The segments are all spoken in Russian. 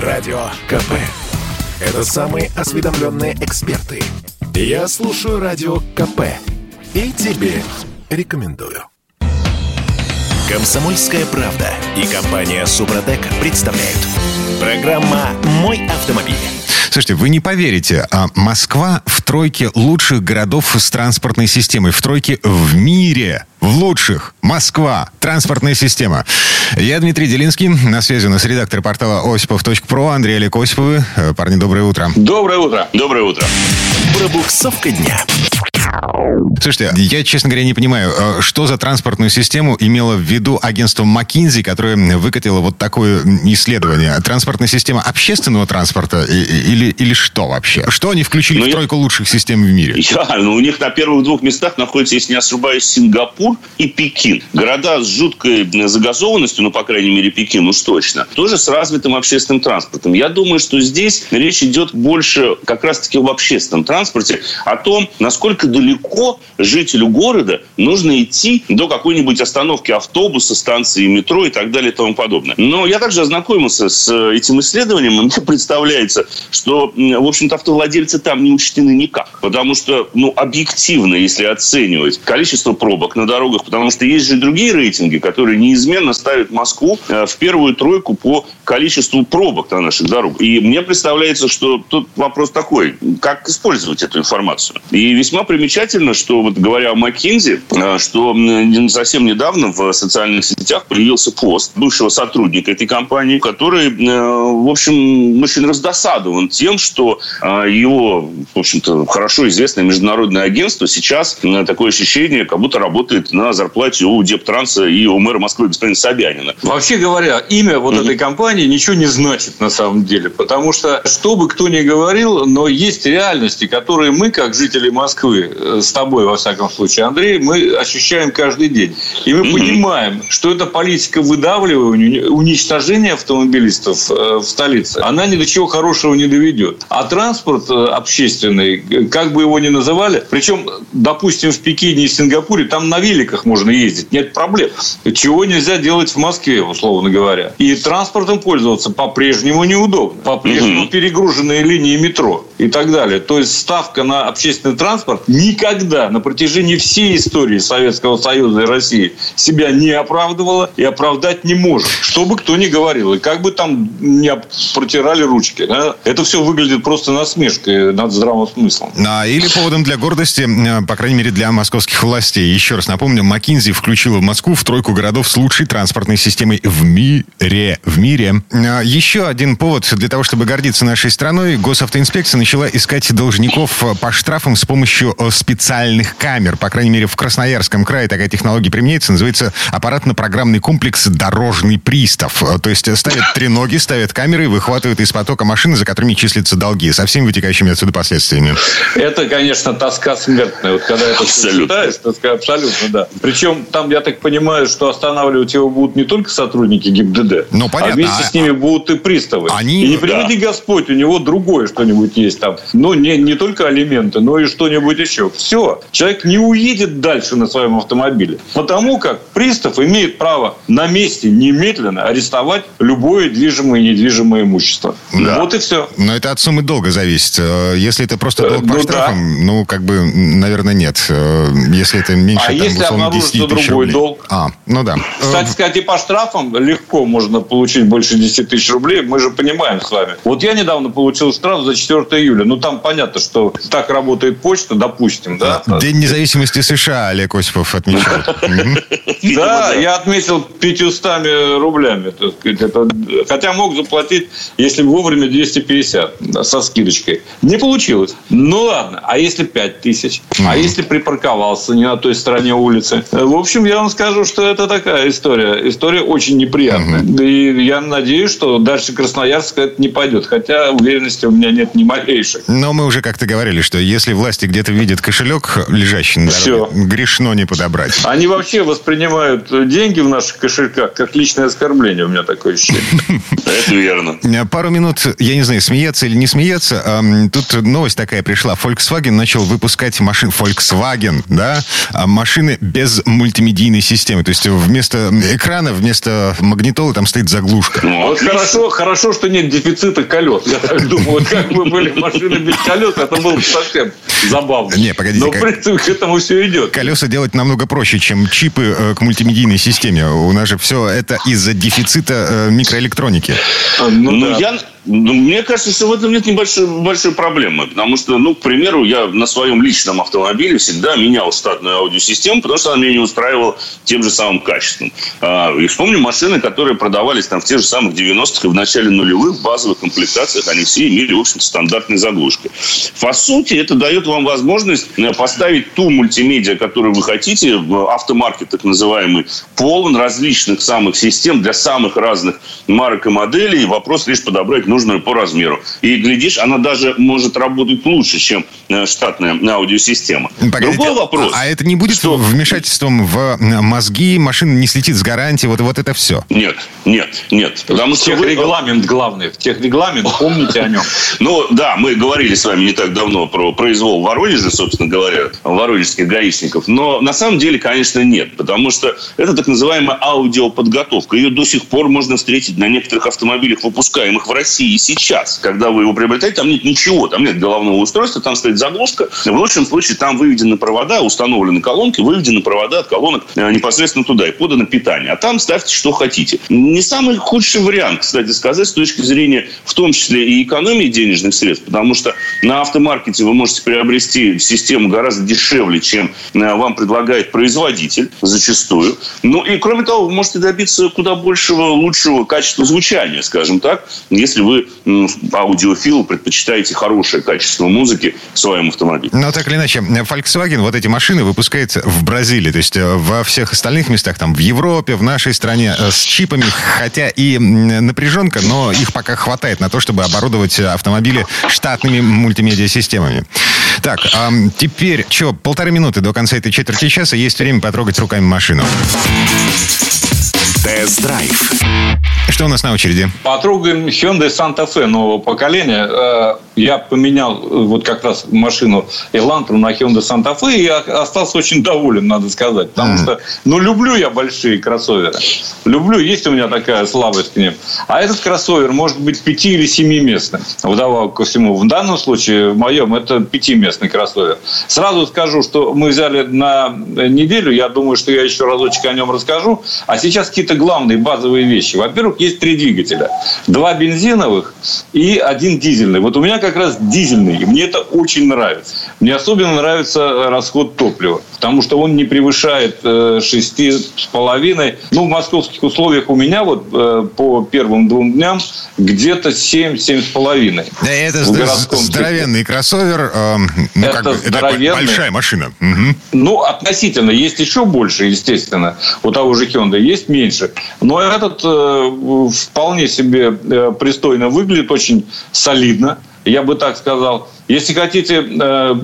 Радио КП. Это самые осведомленные эксперты. Я слушаю Радио КП. И тебе рекомендую. Комсомольская правда и компания Супротек представляют. Программа «Мой автомобиль». Слушайте, вы не поверите, а Москва в тройке лучших городов с транспортной системой, в тройке в мире в лучших. Москва. Транспортная система. Я Дмитрий Делинский. На связи у нас редактор портала осипов.про Андрей Олег Осиповы. Э, парни, доброе утро. Доброе утро. Доброе утро. Пробуксовка дня. Слушайте, я, честно говоря, не понимаю, э, что за транспортную систему имело в виду агентство McKinsey, которое выкатило вот такое исследование. Транспортная система общественного транспорта или, или что вообще? Что они включили ну, в тройку я... лучших систем в мире? Я, ну, у них на первых двух местах находится, если не ошибаюсь, Сингапур и Пекин. Города с жуткой загазованностью, ну, по крайней мере, Пекин уж точно, тоже с развитым общественным транспортом. Я думаю, что здесь речь идет больше как раз-таки об общественном транспорте, о том, насколько далеко жителю города нужно идти до какой-нибудь остановки автобуса, станции метро и так далее и тому подобное. Но я также ознакомился с этим исследованием, и мне представляется, что, в общем-то, автовладельцы там не учтены никак. Потому что, ну, объективно, если оценивать количество пробок на дорогах, потому что есть же другие рейтинги, которые неизменно ставят Москву э, в первую тройку по количеству пробок на наших дорогах. И мне представляется, что тут вопрос такой, как использовать эту информацию. И весьма примечательно, что вот говоря о Маккензи, э, что совсем недавно в социальных сетях появился пост бывшего сотрудника этой компании, который, э, в общем, очень раздосадован тем, что его, в общем-то, хорошо известное международное агентство сейчас такое ощущение, как будто работает на зарплате у Дептранса и у мэра Москвы господина Собянина. Вообще говоря, имя вот mm-hmm. этой компании ничего не значит на самом деле. Потому что, что бы кто ни говорил, но есть реальности, которые мы, как жители Москвы, э, с тобой, во всяком случае, Андрей, мы ощущаем каждый день. И мы mm-hmm. понимаем, что эта политика выдавливания, уничтожения автомобилистов э, в столице, она ни до чего хорошего не доведет. А транспорт э, общественный, как бы его ни называли, причем, допустим, в Пекине и Сингапуре, там на великах можно ездить, нет проблем. Чего нельзя делать в Москве, условно говоря. И транспортом пользоваться по-прежнему неудобно. По-прежнему перегруженные линии метро и так далее. То есть ставка на общественный транспорт никогда на протяжении всей истории Советского Союза и России себя не оправдывала и оправдать не может. Что бы кто ни говорил. И как бы там не протирали ручки. Да? Это все выглядит просто насмешкой над здравым смыслом. А, или поводом для гордости, по крайней мере, для московских властей. Еще раз напомню, Макинзи включила Москву в тройку городов с лучшей транспортной системой в мире. В мире. А, еще один повод для того, чтобы гордиться нашей страной. Госавтоинспекция начала искать должников по штрафам с помощью э, специальных камер. По крайней мере, в Красноярском крае такая технология применяется. Называется аппаратно-программный комплекс «Дорожный пристав». Э, то есть ставят треноги, ставят камеры и выхватывают из потока машины, за которыми числятся долги, со всеми вытекающими отсюда последствиями. Это, конечно, тоска смертная. Вот когда это абсолютно. читаешь, тоска абсолютно, да. Причем там, я так понимаю, что останавливать его будут не только сотрудники ГИБДД, ну, понятно. а вместе с ними будут и приставы. Они... И не приведи да. Господь, у него другое что-нибудь есть там. Ну, не, не только алименты, но и что-нибудь еще. Все. Человек не уедет дальше на своем автомобиле. Потому как пристав имеет право на месте немедленно арестовать любое движимое и недвижимое имущество. Да. Вот и все. Но это от суммы долга зависит. Э, если это просто долг по ну, штрафам, да. ну, как бы, наверное, нет. Э, если это меньше, а там, если условно, 10 тысяч другой рублей. долг? А, ну да. Кстати сказать, и по штрафам легко можно получить больше 10 тысяч рублей. Мы же понимаем с вами. Вот я недавно получил штраф за 4 июля. Ну, там понятно, что так работает почта, допустим, да? День независимости США Олег Осипов отмечал. Да, я отметил 500 рублями. Хотя мог заплатить, если вовремя, 250 со скидочкой. Не получилось. Ну, ладно. А если 5 тысяч? А если припарковался не на той стороне улицы? В общем, я вам скажу, что это такая история. История очень неприятная. И я надеюсь, что дальше Красноярска это не пойдет. Хотя уверенности у меня нет ни малейшей новейших. Но мы уже как-то говорили, что если власти где-то видят кошелек, лежащий на дороге, Все. грешно не подобрать. Они вообще воспринимают деньги в наших кошельках как личное оскорбление, у меня такое ощущение. Это верно. Пару минут, я не знаю, смеяться или не смеяться. Тут новость такая пришла. Volkswagen начал выпускать машины... Volkswagen, да? А машины без мультимедийной системы. То есть вместо экрана, вместо магнитолы там стоит заглушка. Ну, вот хорошо, хорошо, что нет дефицита колес. Я так думаю, вот как бы были машины без колес, это было бы совсем забавно. Не, погодите. Но, в принципе, к этому все идет. Колеса делать намного проще, чем чипы э, к мультимедийной системе. У нас же все это из-за дефицита э, микроэлектроники. Ну, ну да. я ну, мне кажется, что в этом нет небольшой большой проблемы. Потому что, ну, к примеру, я на своем личном автомобиле всегда менял штатную аудиосистему, потому что она меня не устраивала тем же самым качеством. А, и вспомню машины, которые продавались там в тех же самых 90-х и в начале нулевых в базовых комплектациях. Они все имели, в общем стандартные заглушки. По сути, это дает вам возможность э, поставить ту мультимедиа, которую вы хотите. В автомаркет, так называемый, полон различных самых систем для самых разных марок и моделей. Вопрос лишь подобрать нужную по размеру. И, глядишь, она даже может работать лучше, чем э, штатная аудиосистема. Погодите, Другой вопрос. А, а это не будет что... вмешательством в э, мозги, машина не слетит с гарантии, вот, вот это все? Нет, нет, нет. Потому что регламент вы... главный. В техрегламент, помните о нем. Ну, да, мы говорили с вами не так давно про произвол в Воронеже, собственно говоря, воронежских гаишников. Но на самом деле, конечно, нет. Потому что это так называемая аудиоподготовка. Ее до сих пор можно встретить на некоторых автомобилях, выпускаемых в России России сейчас, когда вы его приобретаете, там нет ничего, там нет головного устройства, там стоит заглушка. В лучшем случае там выведены провода, установлены колонки, выведены провода от колонок э, непосредственно туда и подано питание. А там ставьте что хотите. Не самый худший вариант, кстати сказать, с точки зрения в том числе и экономии денежных средств, потому что на автомаркете вы можете приобрести систему гораздо дешевле, чем э, вам предлагает производитель зачастую. Ну и кроме того, вы можете добиться куда большего, лучшего качества звучания, скажем так, если вы аудиофил, предпочитаете хорошее качество музыки в своем автомобиле. Но так или иначе, Volkswagen вот эти машины выпускает в Бразилии, то есть э, во всех остальных местах, там в Европе, в нашей стране э, с чипами, хотя и напряженка, но их пока хватает на то, чтобы оборудовать автомобили штатными мультимедиа-системами. Так, а теперь, что, полторы минуты до конца этой четверти часа, есть время потрогать руками машину. Тест-драйв. Что у нас на очереди? Потрогаем Hyundai Santa Fe нового поколения. Э, я поменял э, вот как раз машину Elantra на Hyundai Santa Fe и остался очень доволен, надо сказать. Потому mm. что, ну, люблю я большие кроссоверы. Люблю, есть у меня такая слабость к ним. А этот кроссовер может быть пяти или семиместным. Вдобавок ко всему. В данном случае, в моем, это пятиместный кроссовер. Сразу скажу, что мы взяли на неделю. Я думаю, что я еще разочек о нем расскажу. А сейчас какие-то главные базовые вещи. Во-первых, есть три двигателя. Два бензиновых и один дизельный. Вот у меня как раз дизельный. И мне это очень нравится. Мне особенно нравится расход топлива. Потому что он не превышает 6,5. Э, ну, в московских условиях у меня вот э, по первым двум дням где-то 7-7,5. Да, это здоровенный типе. кроссовер. Э, ну, это, как бы, это большая машина. Угу. Ну, относительно. Есть еще больше, естественно. У того же Hyundai есть меньше. Но этот э, вполне себе э, пристойно выглядит, очень солидно, я бы так сказал. Если хотите э,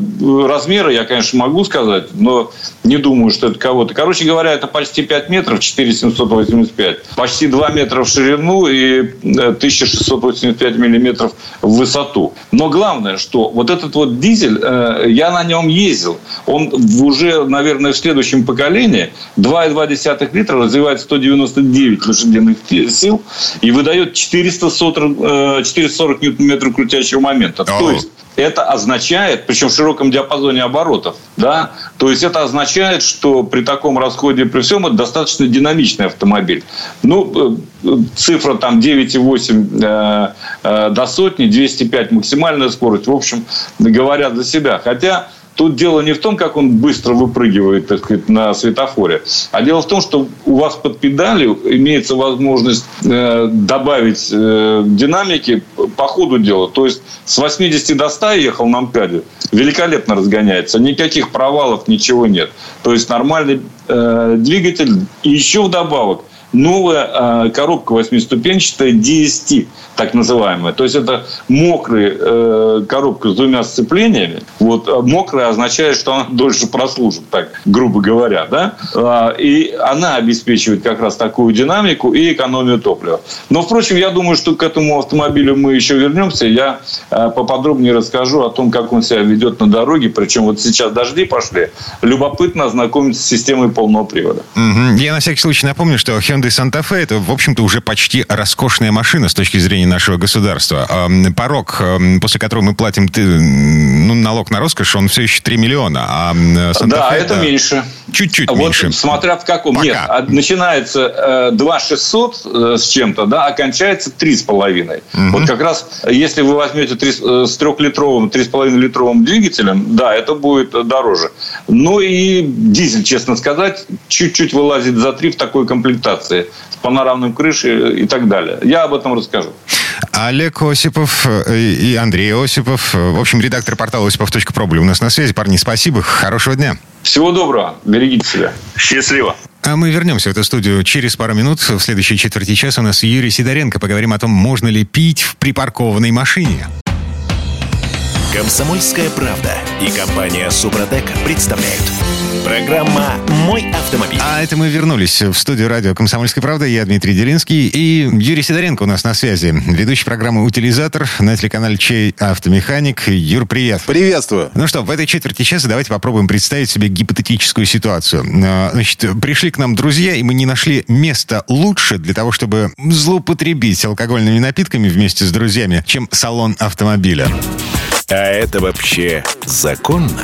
размеры, я, конечно, могу сказать, но не думаю, что это кого-то. Короче говоря, это почти 5 метров, 4785. Почти 2 метра в ширину и 1685 э, миллиметров в высоту. Но главное, что вот этот вот дизель, э, я на нем ездил. Он уже, наверное, в следующем поколении 2,2 литра развивает 199 лошадиных сил и выдает 440, 440 ньютон-метров крутящего момента. То есть это означает, причем в широком диапазоне оборотов, да, то есть это означает, что при таком расходе при всем это достаточно динамичный автомобиль. Ну, э, цифра там 9,8 э, э, до сотни, 205 максимальная скорость, в общем, говорят за себя. Хотя Тут дело не в том, как он быстро выпрыгивает так сказать, на светофоре, а дело в том, что у вас под педалью имеется возможность э, добавить э, динамики по ходу дела. То есть с 80 до 100 ехал на МКАДе, великолепно разгоняется, никаких провалов, ничего нет. То есть нормальный э, двигатель. И еще вдобавок новая коробка восьмиступенчатая DST, так называемая. То есть это мокрая коробка с двумя сцеплениями. Вот мокрая означает, что она дольше прослужит, так грубо говоря, да. И она обеспечивает как раз такую динамику и экономию топлива. Но, впрочем, я думаю, что к этому автомобилю мы еще вернемся. Я поподробнее расскажу о том, как он себя ведет на дороге. Причем вот сейчас дожди пошли. Любопытно ознакомиться с системой полного привода. Угу. Я на всякий случай напомню, что Hyundai Santa Fe это, в общем-то, уже почти роскошная машина с точки зрения нашего государства. Порог, после которого мы платим ну, налог на роскошь, он все еще 3 миллиона. А да, это, это меньше. Чуть-чуть вот меньше. Смотря в каком. Пока. Нет, а, начинается 2 600 э, с чем-то, да, а кончается 3,5. Угу. Вот как раз, если вы возьмете 3, э, с трехлитровым, 3,5-литровым двигателем, да, это будет дороже. Но и дизель, честно сказать, чуть-чуть вылазит за 3 в такой комплектации. С панорамной крышей и так далее. Я об этом расскажу. Олег Осипов э, и Андрей Осипов, в общем, редактор портала осипов.пробль у нас на связи. Парни, спасибо. Хорошего дня. Всего доброго. Берегите себя. Счастливо. А мы вернемся в эту студию через пару минут. В следующей четверти часа у нас Юрий Сидоренко. Поговорим о том, можно ли пить в припаркованной машине. Комсомольская правда и компания Супротек представляют. Программа «Мой автомобиль». А это мы вернулись в студию радио «Комсомольская правда». Я Дмитрий Делинский и Юрий Сидоренко у нас на связи. Ведущий программы «Утилизатор» на телеканале «Чей автомеханик». Юр, привет. Приветствую. Ну что, в этой четверти часа давайте попробуем представить себе гипотетическую ситуацию. А, значит, пришли к нам друзья, и мы не нашли места лучше для того, чтобы злоупотребить алкогольными напитками вместе с друзьями, чем салон автомобиля. А это вообще законно?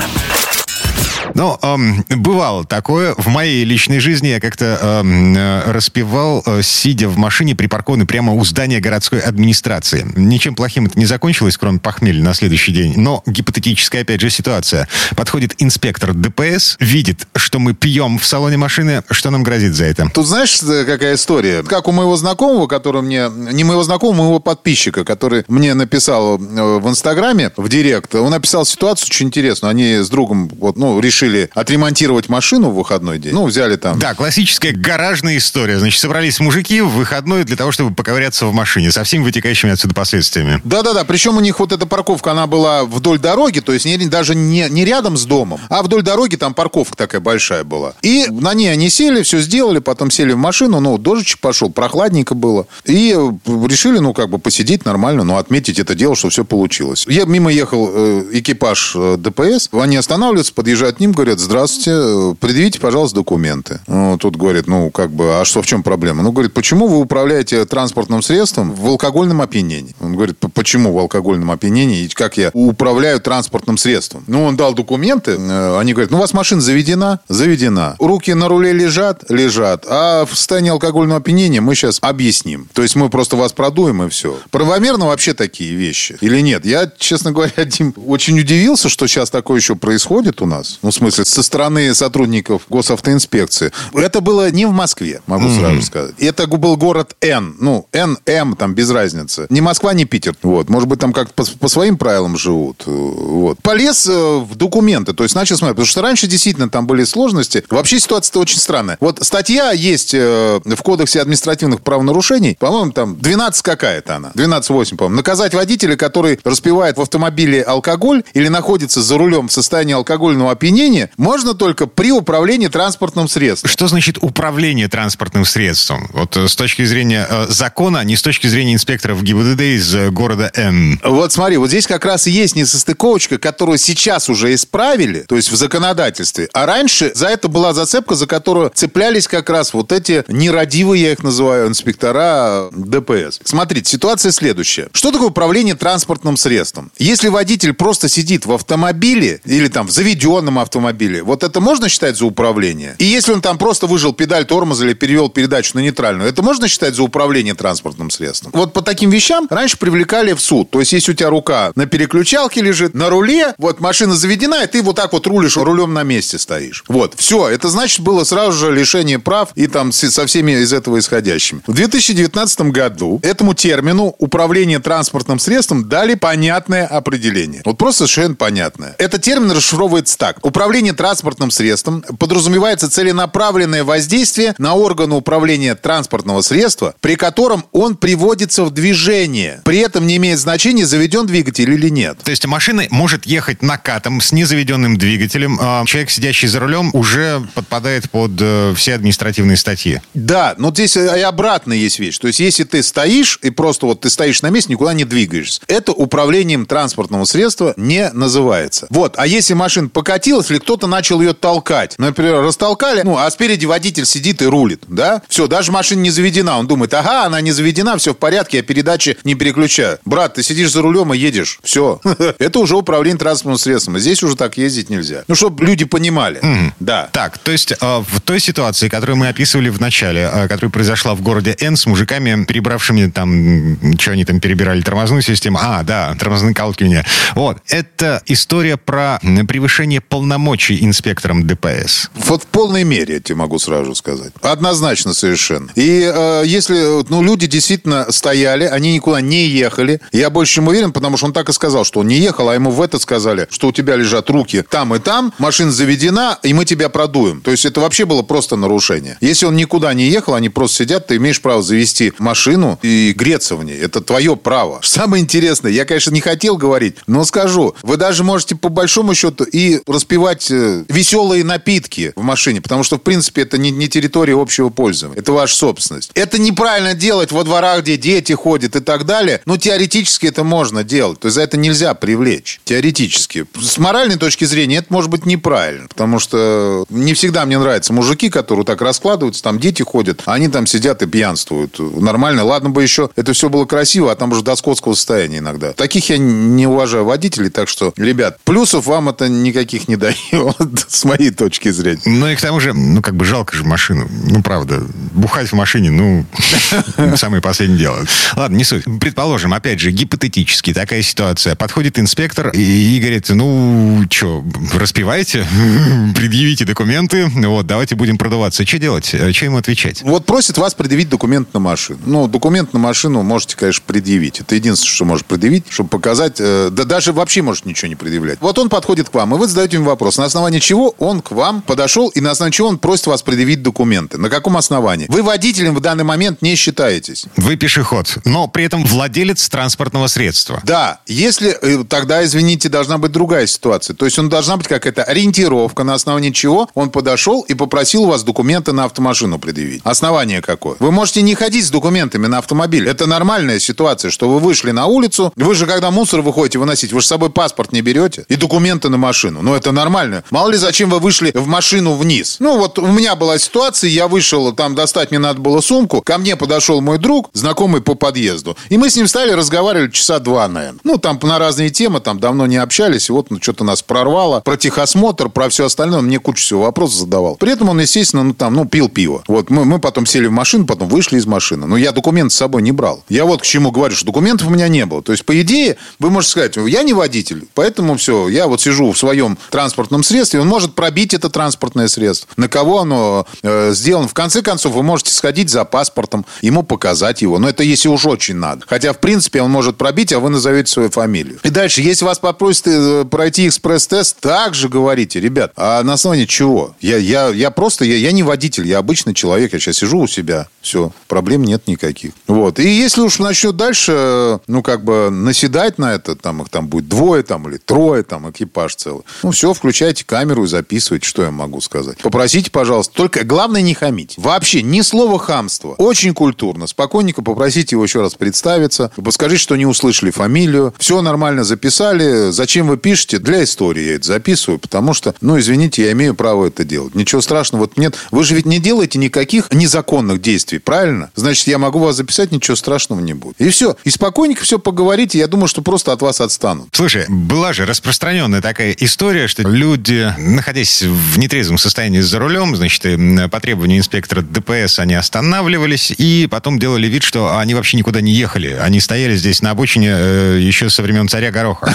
Ну, эм, бывало такое. В моей личной жизни я как-то эм, распевал, э, сидя в машине, припаркованной прямо у здания городской администрации. Ничем плохим это не закончилось, кроме похмелья на следующий день. Но гипотетическая, опять же, ситуация. Подходит инспектор ДПС, видит, что мы пьем в салоне машины. Что нам грозит за это? Тут знаешь, э, какая история? Как у моего знакомого, который мне... Не моего знакомого, моего подписчика, который мне написал э, в Инстаграме, в Директ. Он написал ситуацию очень интересную. Они с другом вот, ну, решили решили отремонтировать машину в выходной день. Ну, взяли там... Да, классическая гаражная история. Значит, собрались мужики в выходной для того, чтобы поковыряться в машине со всеми вытекающими отсюда последствиями. Да-да-да. Причем у них вот эта парковка, она была вдоль дороги, то есть не, даже не, не рядом с домом, а вдоль дороги там парковка такая большая была. И на ней они сели, все сделали, потом сели в машину, ну, дождичек пошел, прохладненько было. И решили, ну, как бы посидеть нормально, ну, отметить это дело, что все получилось. Я мимо ехал э, экипаж э, ДПС, они останавливаются, подъезжают к ним, говорят, здравствуйте, предъявите, пожалуйста, документы. Ну, тут говорит, ну, как бы, а что, в чем проблема? Ну, говорит, почему вы управляете транспортным средством в алкогольном опьянении? Он говорит, почему в алкогольном опьянении? И как я управляю транспортным средством? Ну, он дал документы. Э, они говорят, ну, у вас машина заведена? Заведена. Руки на руле лежат? Лежат. А в состоянии алкогольного опьянения мы сейчас объясним. То есть мы просто вас продуем и все. Правомерно вообще такие вещи? Или нет? Я, честно говоря, Дим, очень удивился, что сейчас такое еще происходит у нас. Ну, смысле, со стороны сотрудников госавтоинспекции. Это было не в Москве, могу mm-hmm. сразу сказать. Это был город Н. Ну, Н, М, там без разницы. Не Москва, не Питер. Вот. Может быть, там как-то по, по своим правилам живут. Вот. Полез э, в документы. То есть начал смотреть. Потому что раньше действительно там были сложности. Вообще ситуация-то очень странная. Вот статья есть э, в Кодексе административных правонарушений. По-моему, там 12 какая-то она. 12.8, по-моему. Наказать водителя, который распивает в автомобиле алкоголь или находится за рулем в состоянии алкогольного опьянения, управление можно только при управлении транспортным средством. Что значит управление транспортным средством? Вот э, с точки зрения э, закона, а не с точки зрения инспекторов ГИБДД из э, города Н. Вот смотри, вот здесь как раз и есть несостыковочка, которую сейчас уже исправили, то есть в законодательстве. А раньше за это была зацепка, за которую цеплялись как раз вот эти нерадивые, я их называю, инспектора ДПС. Смотрите, ситуация следующая. Что такое управление транспортным средством? Если водитель просто сидит в автомобиле или там в заведенном автомобиле, автомобиле. Вот это можно считать за управление? И если он там просто выжил педаль тормоза или перевел передачу на нейтральную, это можно считать за управление транспортным средством? Вот по таким вещам раньше привлекали в суд. То есть, если у тебя рука на переключалке лежит, на руле, вот машина заведена, и ты вот так вот рулишь, рулем на месте стоишь. Вот, все. Это значит было сразу же лишение прав и там со всеми из этого исходящими. В 2019 году этому термину управление транспортным средством дали понятное определение. Вот просто совершенно понятное. Этот термин расшифровывается так. Управление управление транспортным средством подразумевается целенаправленное воздействие на органы управления транспортного средства, при котором он приводится в движение. При этом не имеет значения, заведен двигатель или нет. То есть машина может ехать накатом с незаведенным двигателем, а человек, сидящий за рулем, уже подпадает под э, все административные статьи. Да, но здесь и обратно есть вещь. То есть, если ты стоишь, и просто вот ты стоишь на месте, никуда не двигаешься, это управлением транспортного средства не называется. Вот, а если машина покатилась, или кто-то начал ее толкать, например, растолкали, ну, а спереди водитель сидит и рулит, да, все, даже машина не заведена, он думает, ага, она не заведена, все в порядке, я передачи не переключаю. Брат, ты сидишь за рулем и едешь, все. Это уже управление транспортным средством, здесь уже так ездить нельзя. Ну, чтобы люди понимали. Да. Так, то есть э, в той ситуации, которую мы описывали в начале, э, которая произошла в городе Н с мужиками, перебравшими там, что они там перебирали, тормозную систему, а, да, тормозные колки у меня. Вот, это история про превышение полномочий инспектором ДПС. Вот в полной мере, я тебе могу сразу сказать. Однозначно совершенно. И э, если ну, люди действительно стояли, они никуда не ехали, я больше чем уверен, потому что он так и сказал, что он не ехал, а ему в это сказали, что у тебя лежат руки там и там, машина заведена, и мы тебя продуем. То есть это вообще было просто нарушение. Если он никуда не ехал, они просто сидят, ты имеешь право завести машину и греться в ней. Это твое право. Самое интересное, я, конечно, не хотел говорить, но скажу, вы даже можете по большому счету и распивать э, веселые напитки в машине, потому что, в принципе, это не, не территория общего пользования. Это ваша собственность. Это неправильно делать во дворах, где дети ходят и так далее. Но теоретически это можно делать. То есть за это нельзя привлечь. Теоретически. С моральной точки зрения это может быть неправильно. Потому что не всегда мне нравятся мужики, которые так раскладываются, там дети ходят, а они там сидят и пьянствуют. Нормально. Ладно бы еще это все было красиво, а там уже до скотского состояния иногда. Таких я не уважаю водителей, так что, ребят, плюсов вам это никаких не дает, с моей точки зрения. Ну и к тому же, ну как бы жалко же машину. Ну правда, бухать в машине, ну, самое последнее дело. Ладно, не суть. Предположим, опять же, гипотетически такая ситуация. Подходит инспектор и, и говорит, ну, что, распивайте, предъявите документы, вот, давайте будем продаваться. Что делать? Что ему отвечать? Вот просит вас предъявить документ на машину. Ну, документ на машину можете, конечно, предъявить. Это единственное, что может предъявить, чтобы показать. э, да даже вообще может ничего не предъявлять. Вот он подходит к вам, и вы задаете ему вопрос, на основании чего он к вам подошел, и на основании чего он просит вас предъявить документы. На каком основании? Вы водителем в данный момент не считаетесь. Вы пешеход, но при этом владелец транспортного средства. Да, если э, тогда, извините, должна быть другая ситуация. То есть он должна быть какая-то ориентировка, на основании чего он подошел и попросил у вас документы на автомашину предъявить. Основание какое? Вы можете не ходить с документами на автомобиль. Это нормальная ситуация, что вы вышли на улицу. Вы же, когда мусор выходите выносить, вы же с собой паспорт не берете и документы на машину. Ну, это нормально. Мало ли, зачем вы вышли в машину вниз. Ну, вот у меня была ситуация, я вышел, там достать мне надо было сумку. Ко мне подошел мой друг, знакомый по подъезду. И мы с ним стали разговаривать часа два, наверное. Ну, там на разные темы, там давно не общались. И вот ну, что-то нас прорвало. Про техосмотр, про все остальное. Мне кучу всего вопросов задавал. При этом он, естественно, ну, там, ну, пил пиво. Вот мы, мы потом сели в машину, потом вышли из машины. Но я документы с собой не брал. Я вот к чему говорю, что документов у меня не было. То есть, по идее, вы можете сказать, я не водитель, поэтому все, я вот сижу в своем транспортном средстве, он может пробить это транспортное средство. На кого оно э, сделано. В конце концов, вы можете сходить за паспортом, ему показать его. Но это если уж очень надо. Хотя, в принципе, он может пробить, а вы назовете свою фамилию. И дальше, если вас попросят э, пройти экспресс-тест, также говорите, ребят, а на основании чего? Я, я, я просто, я, я не водитель, я обычный человек, я сейчас сижу у себя, все, проблем нет никаких. Вот. И если уж начнет дальше, э, ну, как бы наседать на это, там их там будет двое там или трое, там экипаж целый. Ну, все, включайте камеру и записывайте, что я могу сказать. Попросите, пожалуйста, только главное не хамить. Вообще, ни слова хамства. Очень культурно. Спокойненько попросите его еще раз представиться. Скажите, что не услышали фамилию. Все нормально записали. Зачем вы пишете? Для истории я это записываю, потому что, ну, извините, я имею право это делать. Ничего страшного. Вот нет, вы же ведь не делаете никаких незаконных действий, правильно? Значит, я могу вас записать, ничего страшного не будет. И все. И спокойненько все поговорите. Я думаю, что просто от вас отстанут. Слушай, была же распространенная такая история, что люди, находясь в нетрезвом состоянии за рулем, значит, по требованию инспектора ДПС они останавливались и потом делали вид, что они вообще никуда не ехали. Они стояли здесь на обочине э, еще со времен царя Гороха.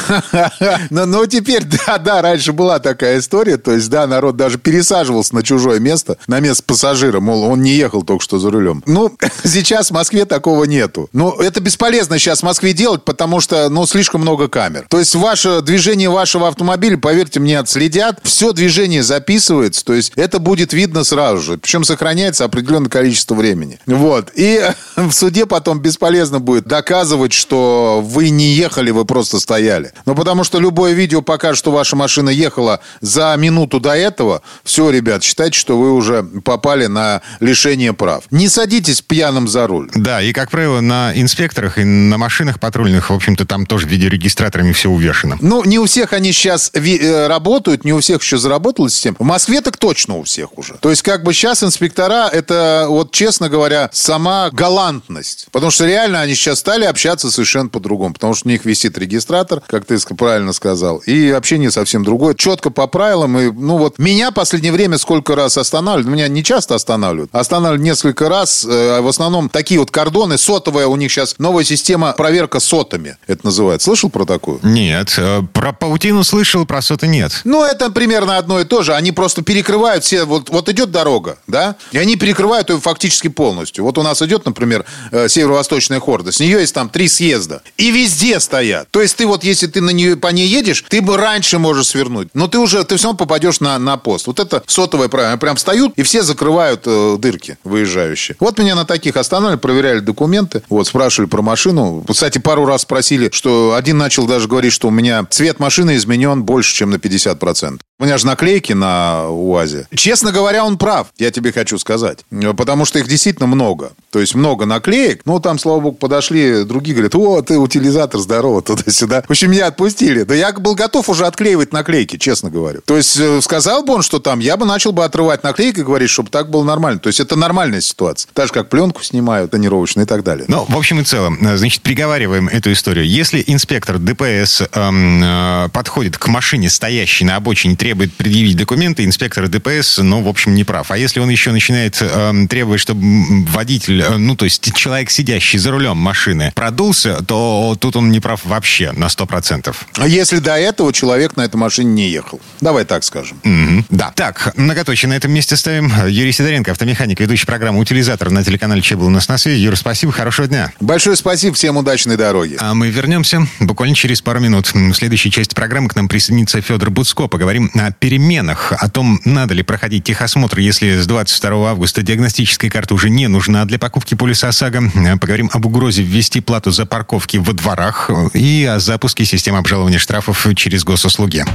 Но, но теперь, да, да, раньше была такая история. То есть, да, народ даже пересаживался на чужое место, на место пассажира. Мол, он не ехал только что за рулем. Ну, сейчас в Москве такого нету. Ну, это бесполезно сейчас в Москве делать, потому что, ну, слишком много камер. То есть, ваше движение вашего автомобиля, поверьте мне, отследить глядят, все движение записывается, то есть это будет видно сразу же. Причем сохраняется определенное количество времени. Вот. И в суде потом бесполезно будет доказывать, что вы не ехали, вы просто стояли. Ну, потому что любое видео покажет, что ваша машина ехала за минуту до этого. Все, ребят, считайте, что вы уже попали на лишение прав. Не садитесь пьяным за руль. Да, и, как правило, на инспекторах и на машинах патрульных, в общем-то, там тоже видеорегистраторами все увешано. Ну, не у всех они сейчас ви- э, работают, не у всех еще заработала система. В Москве так точно у всех уже. То есть, как бы сейчас инспектора, это, вот честно говоря, сама галантность. Потому что реально они сейчас стали общаться совершенно по-другому. Потому что у них висит регистратор, как ты правильно сказал, и общение совсем другое. Четко по правилам. И, ну вот, меня в последнее время сколько раз останавливают. Меня не часто останавливают. Останавливают несколько раз. э, В основном такие вот кордоны. Сотовая у них сейчас новая система проверка сотами. Это называется. Слышал про такую? Нет, э, про паутину слышал, про соты нет. Ну, это примерно одно и то же. Они просто перекрывают все... Вот, вот идет дорога, да? И они перекрывают ее фактически полностью. Вот у нас идет, например, э, северо-восточная хорда. С нее есть там три съезда. И везде стоят. То есть ты вот, если ты на нее, по ней едешь, ты бы раньше можешь свернуть. Но ты уже, ты все равно попадешь на, на пост. Вот это сотовое правило. Прям встают, и все закрывают э, дырки выезжающие. Вот меня на таких останавливали, проверяли документы. Вот, спрашивали про машину. Кстати, пару раз спросили, что один начал даже говорить, что у меня цвет машины изменен больше, чем на 50%. 50%. У меня же наклейки на УАЗе. Честно говоря, он прав, я тебе хочу сказать. Потому что их действительно много. То есть много наклеек. Ну, там, слава богу, подошли другие, говорят, о, ты утилизатор, здорово, туда-сюда. В общем, меня отпустили. Да я был готов уже отклеивать наклейки, честно говорю. То есть, э, сказал бы он, что там, я бы начал бы отрывать наклейки и говорить, чтобы так было нормально. То есть, это нормальная ситуация. Так же, как пленку снимают, тонировочную и так далее. Ну, в общем и целом, э, значит, приговариваем эту историю. Если инспектор ДПС эм, э, подходит к машине, стоящей на обочине, требует предъявить документы, инспектор ДПС, ну, в общем, не прав. А если он еще начинает эм, требовать, чтобы водитель, э, ну, то есть человек, сидящий за рулем машины, продулся, то тут он не прав вообще на 100%. А если до этого человек на этой машине не ехал? Давай так скажем. Мгм. Да. Так, многоточие на этом месте ставим. Юрий Сидоренко, автомеханик, ведущий программы «Утилизатор» на телеканале Че был у нас на связи. Юра, спасибо, хорошего дня. Большое спасибо, всем удачной дороги. А мы вернемся буквально через пару минут. В следующей части программы к нам присоединится Федор Буцко. Поговорим о переменах, о том, надо ли проходить техосмотр, если с 22 августа диагностическая карта уже не нужна для покупки полиса ОСАГО. А Поговорим об угрозе ввести плату за парковки во дворах и о запуске системы обжалования штрафов через госуслуги.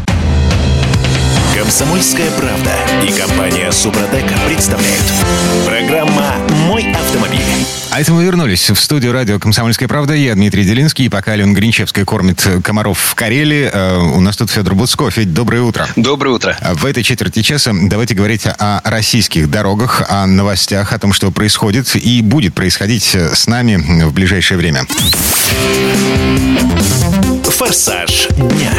Комсомольская правда и компания Супротек представляют. Программа «Мой автомобиль». А это мы вернулись в студию радио «Комсомольская правда». Я Дмитрий Делинский. И пока Алена Гринчевская кормит комаров в Карелии, э, у нас тут Федор Буцко. Федь, доброе утро. Доброе утро. А В этой четверти часа давайте говорить о российских дорогах, о новостях, о том, что происходит и будет происходить с нами в ближайшее время. «Форсаж дня».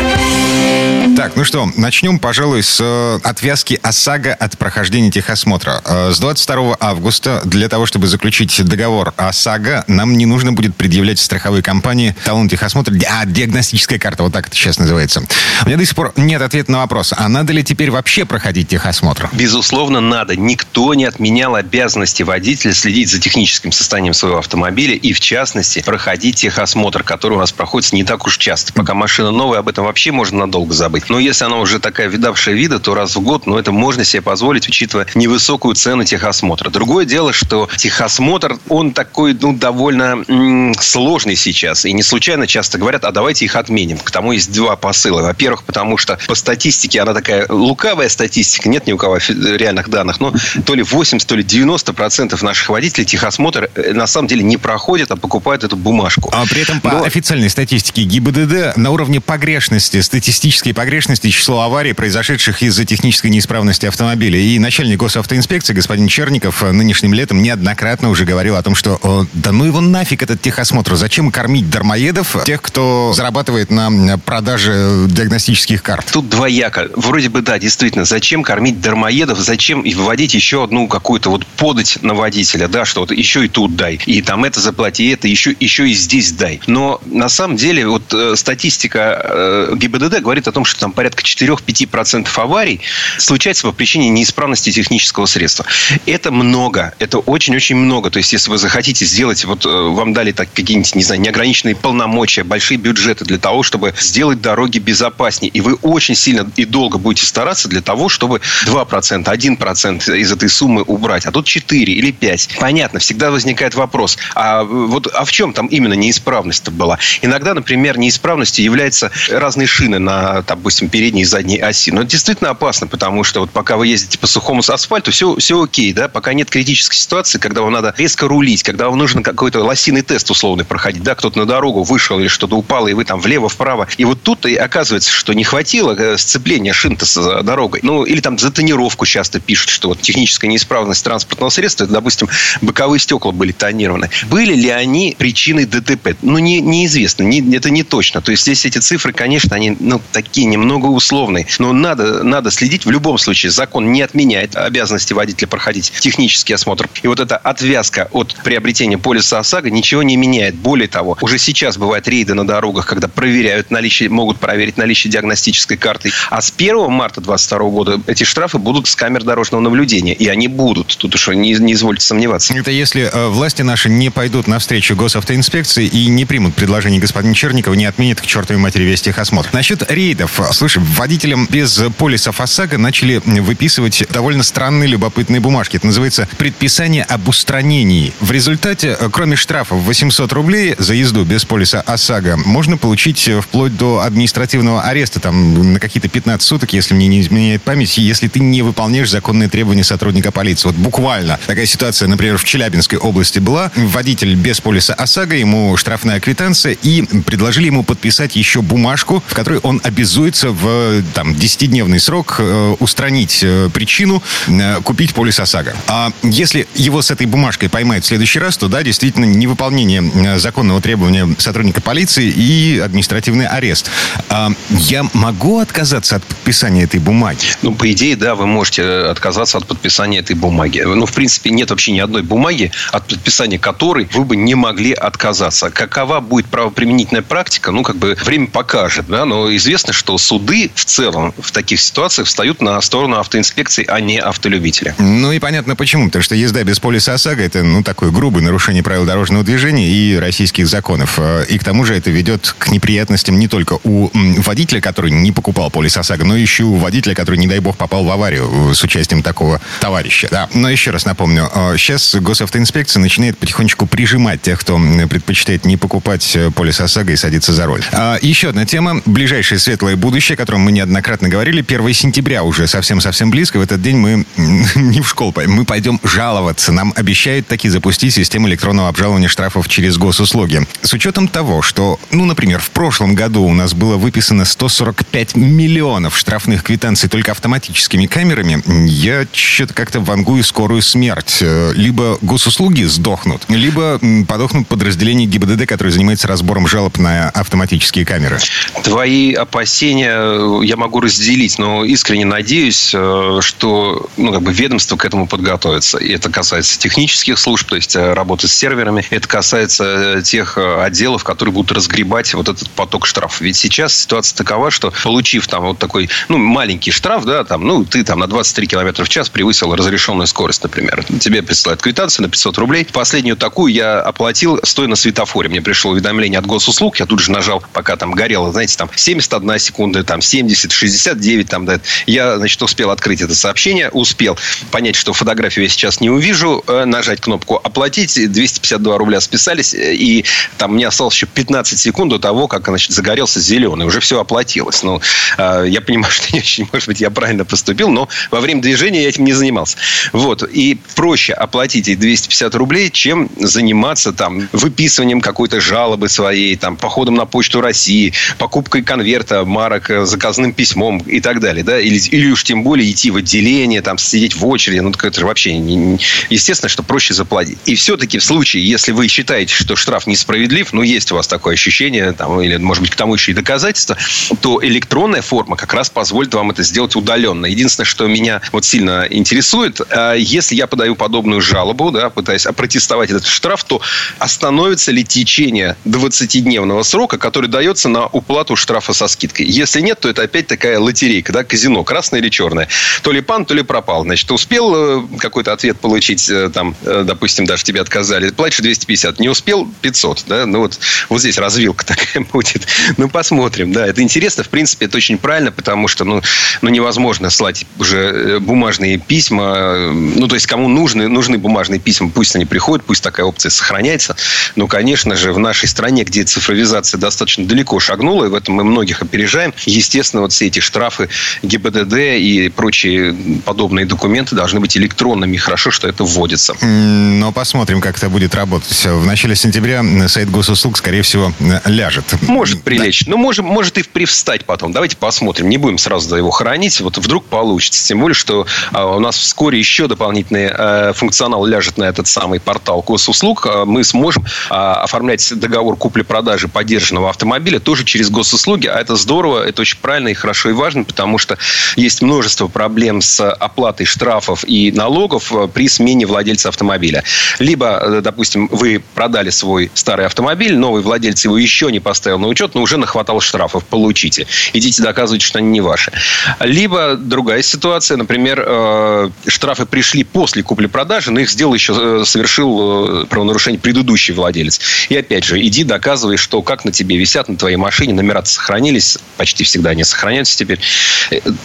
Так, ну что, начнем, пожалуй, с э, отвязки ОСАГО от прохождения техосмотра. Э, С 22 августа для того, чтобы заключить договор ОСАГО, нам не нужно будет предъявлять страховой компании талон техосмотра, а диагностическая карта, вот так это сейчас называется. У меня до сих пор нет ответа на вопрос, а надо ли теперь вообще проходить техосмотр? Безусловно, надо. Никто не отменял обязанности водителя следить за техническим состоянием своего автомобиля и, в частности, проходить техосмотр, который у нас проходит не так уж часто. Пока машина новая, об этом вообще можно надолго забыть. Но если она уже такая видавшая вида, то раз в год, ну, это можно себе позволить, учитывая невысокую цену техосмотра. Другое дело, что техосмотр, он такой, ну, довольно м, сложный сейчас. И не случайно часто говорят, а давайте их отменим. К тому есть два посыла. Во-первых, потому что по статистике она такая лукавая статистика, нет ни у кого реальных данных, но то ли 80, то ли 90 процентов наших водителей техосмотр э, на самом деле не проходят, а покупают эту бумажку. А при этом по Но- официальной статистике ГИБДД на уровне погрешности, статистической погрешности число аварий, произошедших из-за технической неисправности автомобиля. И начальник госавтоинспекции господин Черников э, нынешним летом неоднократно уже говорил о том, что э, да ну его нафиг этот техосмотр. Зачем кормить дармоедов, тех, кто зарабатывает на э, продаже э, диагностических карт? Тут двояко. Вроде бы, да, действительно, зачем кормить дармоедов, зачем и вводить еще одну какую-то вот подать на водителя, да, что вот еще и тут дай, и там это заплати, и это еще, еще и здесь дай. Но на самом деле вот э, статистика э, ГИБДД говорит о том, что там порядка 4-5% аварий случается по причине неисправности технического средства. Это много, это очень-очень много. То есть, если вы захотите сделать, вот э, вам дали так какие-нибудь, не знаю, неограниченные полномочия, большие бюджеты для того, чтобы сделать дороги безопаснее, и вы очень сильно и долго будете стараться для того, чтобы 2%, 1% из этой суммы убрать, а тут 4 или 5. Понятно, всегда возникает вопрос, а вот а в чем там именно неисправность-то была? Иногда, например, неисправностью являются разные шины на, допустим, передней и задней оси. Но это действительно опасно, потому что вот пока вы ездите по сухому асфальту, все, все окей, да, пока нет критической ситуации, когда вам надо резко рулить, когда вам нужно какой-то лосиный тест условный проходить, да, кто-то на дорогу вышел или что-то упало, и вы там влево-вправо. И вот тут и оказывается, что не хватило э, сцепления шин-то с дорогой. Ну, или там за тонировку часто пишут, что вот техническая неисправность транспортного средства, допустим, боковые стекла были тонированы. Были ли они причиной ДТП? Ну, не, неизвестно, не, это не точно. То есть здесь эти цифры, конечно, они ну, такие немного условные. Но надо, надо следить. В любом случае, закон не отменяет обязанности водителя проходить технический осмотр. И вот эта отвязка от приобретения полиса ОСАГО ничего не меняет. Более того, уже сейчас бывают рейды на дорогах, когда проверяют наличие, могут проверить наличие диагностической карты. А с 1 марта 2022 года эти штрафы будут с камер дорожного наблюдения. И они будут. Тут уж не, не извольте сомневаться. Это если э, власти наши не пойдут навстречу госавтоинспекции и не примут предложение господина Черникова, не отменят к чертовой матери весь техосмотр. Насчет рейдов. Слушай, водителям без полисов ОСАГО начали выписывать довольно странные любопытные бумажки. Это называется предписание об устранении. В результате, э, кроме штрафа в 800 рублей за езду без полиса ОСАГО, можно получить э, вплоть до административного ареста там на какие-то 15 суток, если мне не изменяет память, если ты не выполняешь законные требования сотрудника полиции. Вот буквально такая ситуация, например, в Челябинской области была. Водитель без полиса ОСАГО, ему штрафная квитанция, и предложили ему подписать еще бумажку, в которой он обязуется в там, 10-дневный срок э, устранить э, причину, э, купить полис ОСАГО. А если его с этой бумажкой поймают в следующий раз, то да, действительно, невыполнение э, законного требования сотрудника полиции и административный арест. А я могу отказаться от подписания этой бумаги? Ну, по идее, да, вы можете э, отказаться от подписания этой бумаги. Ну, в принципе, нет вообще ни одной бумаги, от подписания которой вы бы не могли отказаться. Какова будет правоприменительная практика, ну, как бы время покажет, да, но известно, что суды в целом в таких ситуациях встают на сторону автоинспекции, а не автолюбителя. Ну и понятно почему. Потому что езда без полиса ОСАГО это, ну, такое грубое нарушение правил дорожного движения и российских законов. Э, и к тому же это ведет к неприятностям не только у водителя, который не покупал полис ОСАГО, но еще у водителя, который, не дай бог, попал в аварию с участием такого товарища. Да. Но еще раз напомню, сейчас э, госавтоинспекция начинает потихонечку прижимать тех, кто предпочитает не покупать э, полис ОСАГО и садиться за руль. А, еще одна тема. Ближайшее светлое будущее, о котором мы неоднократно говорили. 1 сентября уже совсем-совсем близко. В этот день мы не в школу пойдем. Мы пойдем жаловаться. Нам обещают таки запустить систему электронного обжалования штрафов через госуслуги. С учетом того, что, ну, например, в прошлом году у нас было выписано 145 миллионов штрафных квитанций только автоматическими камерами, я что-то как-то вангую скорую смерть. Э, либо госуслуги сдохнут, либо подохнут подразделения ГИБДД, которые занимаются разбором жалоб на автоматические камеры. Твои опасения э, я могу разделить, но искренне надеюсь, э, что ну, как бы ведомство к этому подготовится. И это касается технических служб, то есть работы с серверами. Это касается тех отделов, которые будут разгребать вот этот поток штрафов. Ведь сейчас ситуация такова, что получив там вот такой ну, маленький штраф, да, там, ну, ты там на 23 километра в час превысил разрешенную скорость, например. Тебе присылают квитанцию на 500 рублей. Последнюю такую я оплатил, стоя на светофоре. Мне пришло уведомление от госуслуг, я тут же нажал, пока там горело, знаете, там 71 секунда, там 70, 69, там, да. Я, значит, успел открыть это сообщение, успел понять, что фотографию я сейчас не увижу, э, нажать кнопку «Оплатить», 252 рубля списались, э, и там мне осталось еще 15 секунд до того, как, значит, загорелся зеленый. Уже все оплатилось. Ну, э, я понимаю, что не очень, может быть, я правильно поступил, но во время движения я этим не занимался. Вот. И проще оплатить эти 250 рублей, чем заниматься там выписыванием какой-то жалобы своей, там, походом на почту России, покупкой конверта, марок, э, заказным письмом и так далее. Да? Или, или уж тем более идти в отделение, там, сидеть в очереди. Ну, это же вообще не, не, естественно, что проще заплатить. И все-таки в случае, если вы считаете, что штраф несправедлив, ну, есть у вас такое ощущение, там, или, может быть, к тому еще и доказательства, то электронная форма как раз позволит вам это сделать удаленно. Единственное, что меня вот сильно интересует, а, если я подаю подобную жалобу, да, пытаясь опротестовать этот штраф, то остановится ли течение 20-дневного срока, который дается на уплату штрафа со скидкой? Если нет, то это опять такая лотерейка, да, казино, красное или черное. То ли пан, то ли пропал. Значит, успел э, какой-то ответ получить, э, там, э, допустим, даже тебе отказали, платишь 250. Не успел 500, да, ну вот, вот здесь развилка такая будет. Ну, посмотрим, да. Это интересно, в принципе, это очень правильно, потому что, ну, ну невозможно слать уже бумажные письма. Ну, то есть, кому нужны, нужны бумажные письма, пусть они приходят, пусть такая опция сохраняется. Но, конечно же, в нашей стране, где цифровизация достаточно далеко шагнула, и в этом мы многих опережаем, естественно, вот все эти штрафы ГИБДД и прочие подобные документы должны быть электронными. Хорошо, что это вводится. Но посмотрим, как это будет работать. В начале сентября сайт госуслуг, скорее всего, ляжет. Может прилечь. Да. Ну, может, может и привстать потом. Давайте посмотрим. Не будем сразу его хранить. Вот вдруг получится. Тем более, что а, у нас вскоре еще дополнительный а, функционал ляжет на этот самый портал госуслуг. А, мы сможем а, оформлять договор купли-продажи поддержанного автомобиля тоже через госуслуги. А это здорово, это очень правильно и хорошо и важно, потому что есть множество проблем с оплатой штрафов и налогов э, при смене владельца автомобиля. Либо, э, допустим, вы продали свой старый автомобиль, новый владелец его еще не поставил на учет, но уже нахватал штрафов. Получите. Идите доказывайте, что они не ваши. Либо другая ситуация, например, э, штрафы пришли после купли-продажи, но их сделал еще, совершил правонарушение предыдущий владелец. И опять же, иди доказывай, что как на тебе висят, на твоей машине, номера сохранились, почти всегда они сохраняются теперь.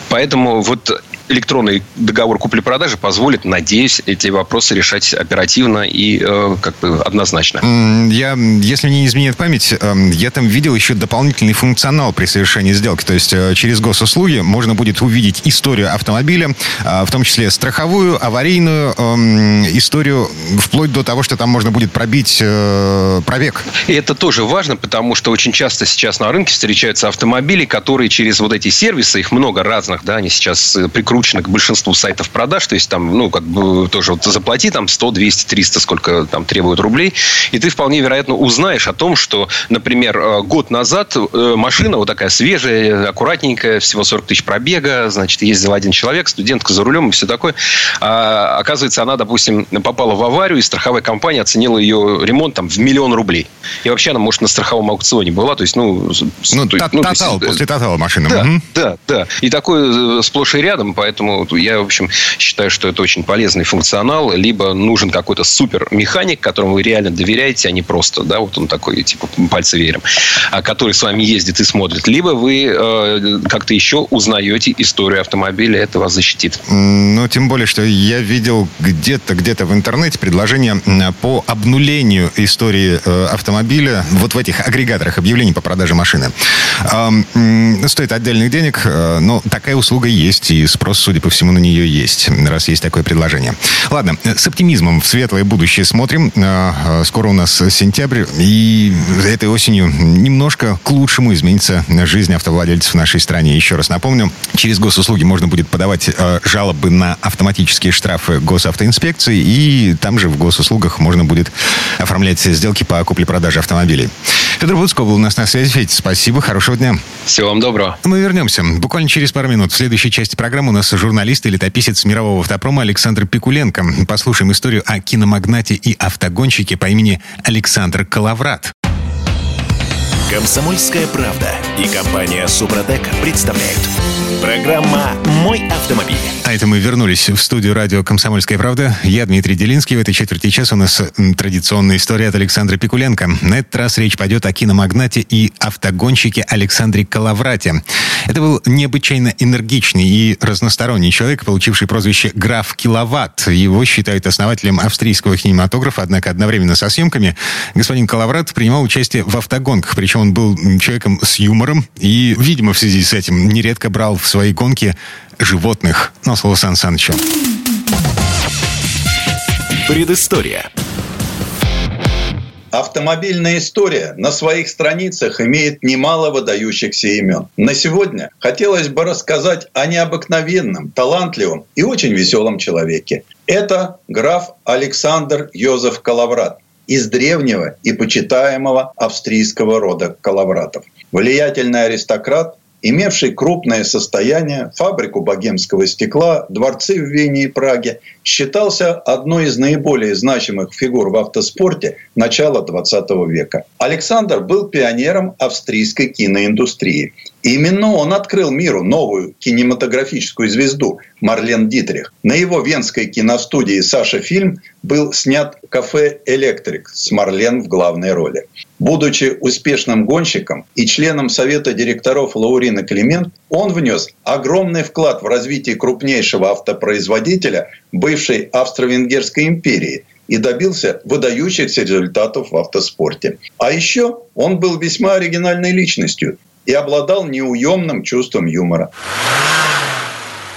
Поэтому вот электронный договор купли-продажи позволит, надеюсь, эти вопросы решать оперативно и э, как бы однозначно. Я, если мне не изменяет память, э, я там видел еще дополнительный функционал при совершении сделки. То есть э, через госуслуги можно будет увидеть историю автомобиля, э, в том числе страховую, аварийную э, историю, вплоть до того, что там можно будет пробить э, пробег. И это тоже важно, потому что очень часто сейчас на рынке встречаются автомобили, которые через вот эти сервисы, их много разных, да, они сейчас прикручены прикручено к большинству сайтов продаж. То есть там, ну, как бы тоже вот заплати там 100, 200, 300, сколько там требуют рублей. И ты вполне вероятно узнаешь о том, что, например, э, год назад э, машина вот такая свежая, аккуратненькая, всего 40 тысяч пробега, значит, ездил один человек, студентка за рулем и все такое. А, оказывается, она, допустим, попала в аварию, и страховая компания оценила ее ремонт там в миллион рублей. И вообще она, может, на страховом аукционе была. То есть, ну... Ну, то, ну тотал, есть, после тотала машина. Да, угу. да, да. И такое сплошь и рядом, Поэтому я, в общем, считаю, что это очень полезный функционал. Либо нужен какой-то супер механик, которому вы реально доверяете, а не просто, да, вот он такой, типа, пальцы верим, а который с вами ездит и смотрит. Либо вы э, как-то еще узнаете историю автомобиля, это вас защитит. Ну, тем более, что я видел где-то, где-то в интернете предложение по обнулению истории э, автомобиля вот в этих агрегаторах объявлений по продаже машины. Стоит отдельных денег, э, но такая услуга есть, и спрос спрос, судя по всему, на нее есть, раз есть такое предложение. Ладно, с оптимизмом в светлое будущее смотрим. А, а, скоро у нас сентябрь, и этой осенью немножко к лучшему изменится жизнь автовладельцев в нашей стране. Еще раз напомню, через госуслуги можно будет подавать жалобы на автоматические штрафы госавтоинспекции, и там же в госуслугах можно будет оформлять сделки по купле-продаже автомобилей. Федор Буцков был у нас на связи. Федь, спасибо, хорошего дня. Всего вам доброго. Мы вернемся буквально через пару минут. В следующей части программы у нас журналист и летописец мирового автопрома Александр Пикуленко. Послушаем историю о киномагнате и автогонщике по имени Александр Калаврат. Комсомольская правда и компания Супротек представляют. Программа «Мой автомобиль». А это мы вернулись в студию радио «Комсомольская правда». Я Дмитрий Делинский. В этой четверти часа у нас традиционная история от Александра Пикуленко. На этот раз речь пойдет о киномагнате и автогонщике Александре Калаврате. Это был необычайно энергичный и разносторонний человек, получивший прозвище «Граф Киловатт». Его считают основателем австрийского кинематографа, однако одновременно со съемками господин Калаврат принимал участие в автогонках, причем он был человеком с юмором и, видимо, в связи с этим нередко брал в свои гонки животных. Но слово Сан Санычу. Предыстория. Автомобильная история на своих страницах имеет немало выдающихся имен. На сегодня хотелось бы рассказать о необыкновенном, талантливом и очень веселом человеке. Это граф Александр Йозеф Калаврат из древнего и почитаемого австрийского рода Калавратов. Влиятельный аристократ имевший крупное состояние, фабрику богемского стекла, дворцы в Вене и Праге, считался одной из наиболее значимых фигур в автоспорте начала 20 века. Александр был пионером австрийской киноиндустрии. Именно он открыл миру новую кинематографическую звезду Марлен Дитрих. На его венской киностудии «Саша Фильм» был снят «Кафе Электрик» с Марлен в главной роли. Будучи успешным гонщиком и членом совета директоров Лаурина Климент, он внес огромный вклад в развитие крупнейшего автопроизводителя бывшей Австро-Венгерской империи и добился выдающихся результатов в автоспорте. А еще он был весьма оригинальной личностью и обладал неуемным чувством юмора.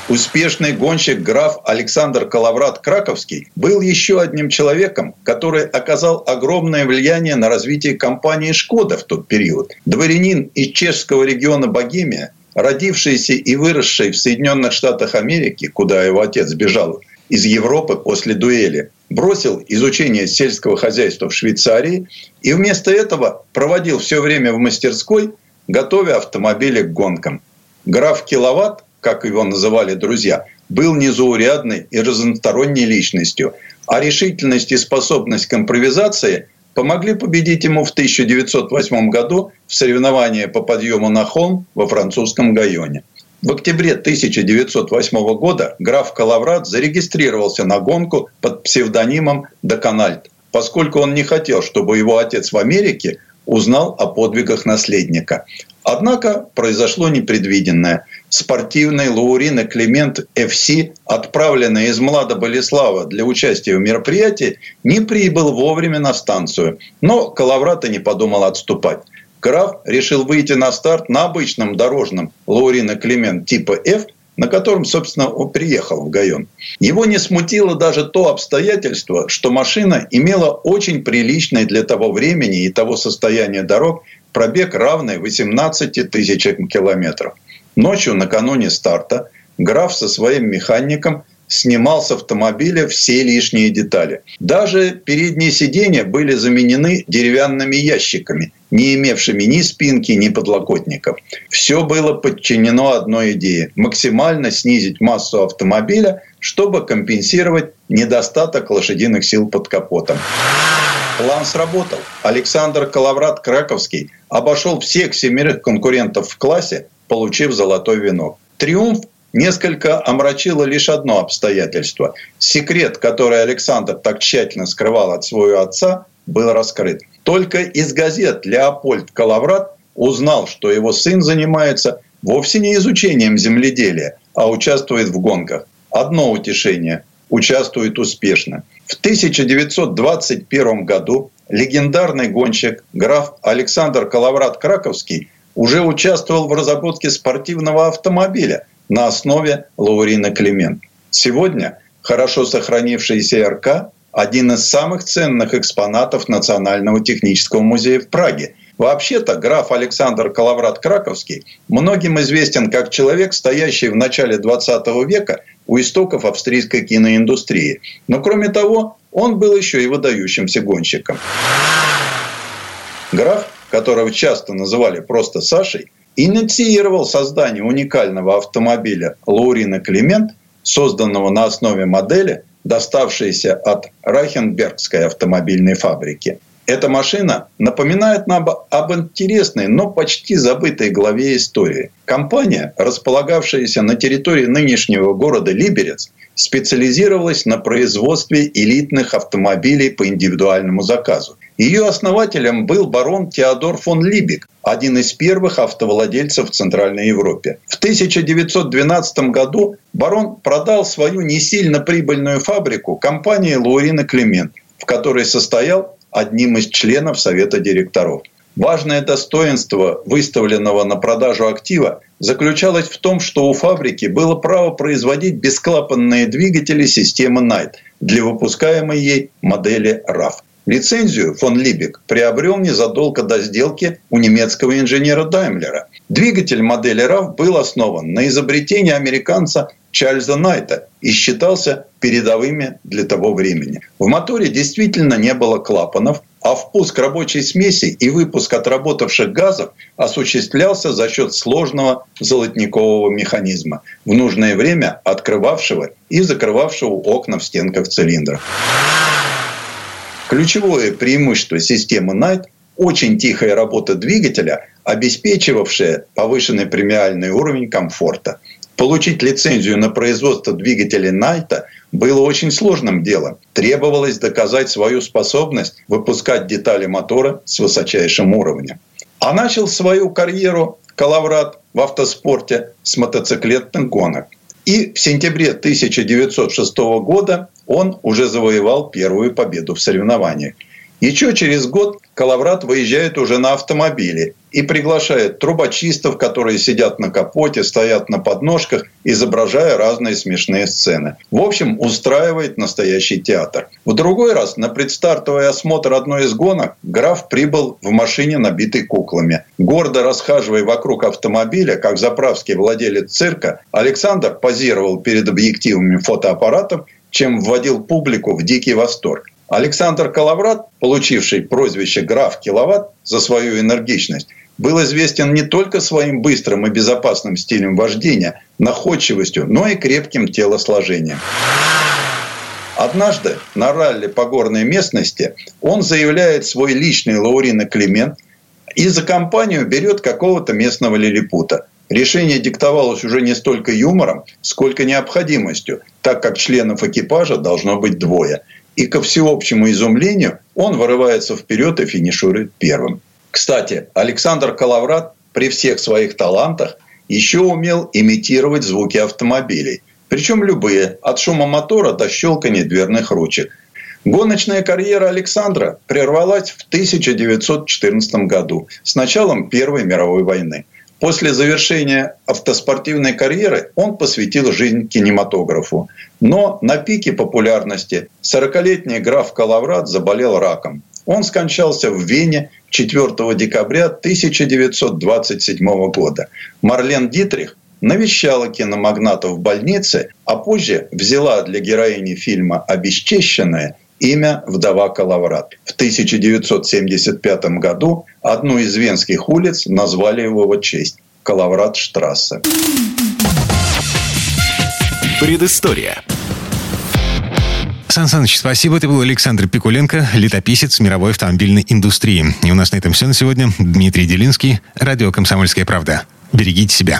Успешный гонщик граф Александр Калаврат Краковский был еще одним человеком, который оказал огромное влияние на развитие компании «Шкода» в тот период. Дворянин из чешского региона Богемия, родившийся и выросший в Соединенных Штатах Америки, куда его отец бежал из Европы после дуэли, бросил изучение сельского хозяйства в Швейцарии и вместо этого проводил все время в мастерской, готовя автомобили к гонкам. Граф Киловатт как его называли друзья, был незаурядной и разносторонней личностью, а решительность и способность к импровизации помогли победить ему в 1908 году в соревновании по подъему на холм во французском Гайоне. В октябре 1908 года граф Калаврат зарегистрировался на гонку под псевдонимом Докональд, поскольку он не хотел, чтобы его отец в Америке узнал о подвигах наследника. Однако произошло непредвиденное. Спортивный Лаурина Климент ФС, отправленный из Млада Болеслава для участия в мероприятии, не прибыл вовремя на станцию. Но Калаврата не подумал отступать. Граф решил выйти на старт на обычном дорожном Лаурина Климент типа F, на котором, собственно, он приехал в Гайон. Его не смутило даже то обстоятельство, что машина имела очень приличный для того времени и того состояния дорог пробег равный 18 тысячам километров. Ночью накануне старта граф со своим механиком снимал с автомобиля все лишние детали. Даже передние сиденья были заменены деревянными ящиками, не имевшими ни спинки, ни подлокотников. Все было подчинено одной идее – максимально снизить массу автомобиля, чтобы компенсировать недостаток лошадиных сил под капотом. План сработал. Александр Калаврат Краковский обошел всех семерых конкурентов в классе, получив золотой венок. Триумф несколько омрачило лишь одно обстоятельство. Секрет, который Александр так тщательно скрывал от своего отца, был раскрыт. Только из газет Леопольд Калаврат узнал, что его сын занимается вовсе не изучением земледелия, а участвует в гонках. Одно утешение – участвует успешно – в 1921 году легендарный гонщик граф Александр Калаврат Краковский уже участвовал в разработке спортивного автомобиля на основе Лаурина Климент. Сегодня хорошо сохранившийся РК – один из самых ценных экспонатов Национального технического музея в Праге. Вообще-то граф Александр Калаврат Краковский многим известен как человек, стоящий в начале 20 века у истоков австрийской киноиндустрии. Но кроме того, он был еще и выдающимся гонщиком. Граф, которого часто называли просто Сашей, инициировал создание уникального автомобиля Лаурина Климент, созданного на основе модели, доставшейся от Райхенбергской автомобильной фабрики. Эта машина напоминает нам об интересной, но почти забытой главе истории. Компания, располагавшаяся на территории нынешнего города Либерец, специализировалась на производстве элитных автомобилей по индивидуальному заказу. Ее основателем был барон Теодор фон Либик, один из первых автовладельцев в Центральной Европе. В 1912 году барон продал свою не сильно прибыльную фабрику компании Лаурина Климент, в которой состоял одним из членов Совета директоров. Важное достоинство выставленного на продажу актива заключалось в том, что у фабрики было право производить бесклапанные двигатели системы Night для выпускаемой ей модели RAV. Лицензию фон Либек приобрел незадолго до сделки у немецкого инженера Даймлера. Двигатель модели RAV был основан на изобретении американца Чарльза Найта и считался передовыми для того времени. В моторе действительно не было клапанов, а впуск рабочей смеси и выпуск отработавших газов осуществлялся за счет сложного золотникового механизма, в нужное время открывавшего и закрывавшего окна в стенках цилиндров. Ключевое преимущество системы Night – очень тихая работа двигателя, обеспечивавшая повышенный премиальный уровень комфорта. Получить лицензию на производство двигателей Найта было очень сложным делом. Требовалось доказать свою способность выпускать детали мотора с высочайшим уровнем. А начал свою карьеру Калаврат в автоспорте с мотоциклетных гонок. И в сентябре 1906 года он уже завоевал первую победу в соревнованиях. Еще через год Калаврат выезжает уже на автомобиле и приглашает трубочистов, которые сидят на капоте, стоят на подножках, изображая разные смешные сцены. В общем, устраивает настоящий театр. В другой раз на предстартовый осмотр одной из гонок граф прибыл в машине, набитой куклами. Гордо расхаживая вокруг автомобиля, как заправский владелец цирка, Александр позировал перед объективами фотоаппаратов, чем вводил публику в дикий восторг. Александр Калаврат, получивший прозвище «Граф Киловатт» за свою энергичность, был известен не только своим быстрым и безопасным стилем вождения, находчивостью, но и крепким телосложением. Однажды на ралли по горной местности он заявляет свой личный Лаурина Климент и за компанию берет какого-то местного лилипута. Решение диктовалось уже не столько юмором, сколько необходимостью, так как членов экипажа должно быть двое – и ко всеобщему изумлению он вырывается вперед и финиширует первым. Кстати, Александр Калаврат при всех своих талантах еще умел имитировать звуки автомобилей. Причем любые, от шума мотора до щелкания дверных ручек. Гоночная карьера Александра прервалась в 1914 году с началом Первой мировой войны – После завершения автоспортивной карьеры он посвятил жизнь кинематографу. Но на пике популярности 40-летний граф Калаврат заболел раком. Он скончался в Вене 4 декабря 1927 года. Марлен Дитрих навещала киномагнатов в больнице, а позже взяла для героини фильма «Обесчещенная» имя вдова Калаврат. В 1975 году одну из венских улиц назвали его в честь – Калаврат-штрассе. Предыстория. Сан Саныч, спасибо. Это был Александр Пикуленко, летописец мировой автомобильной индустрии. И у нас на этом все на сегодня. Дмитрий Делинский, радио «Комсомольская правда». Берегите себя.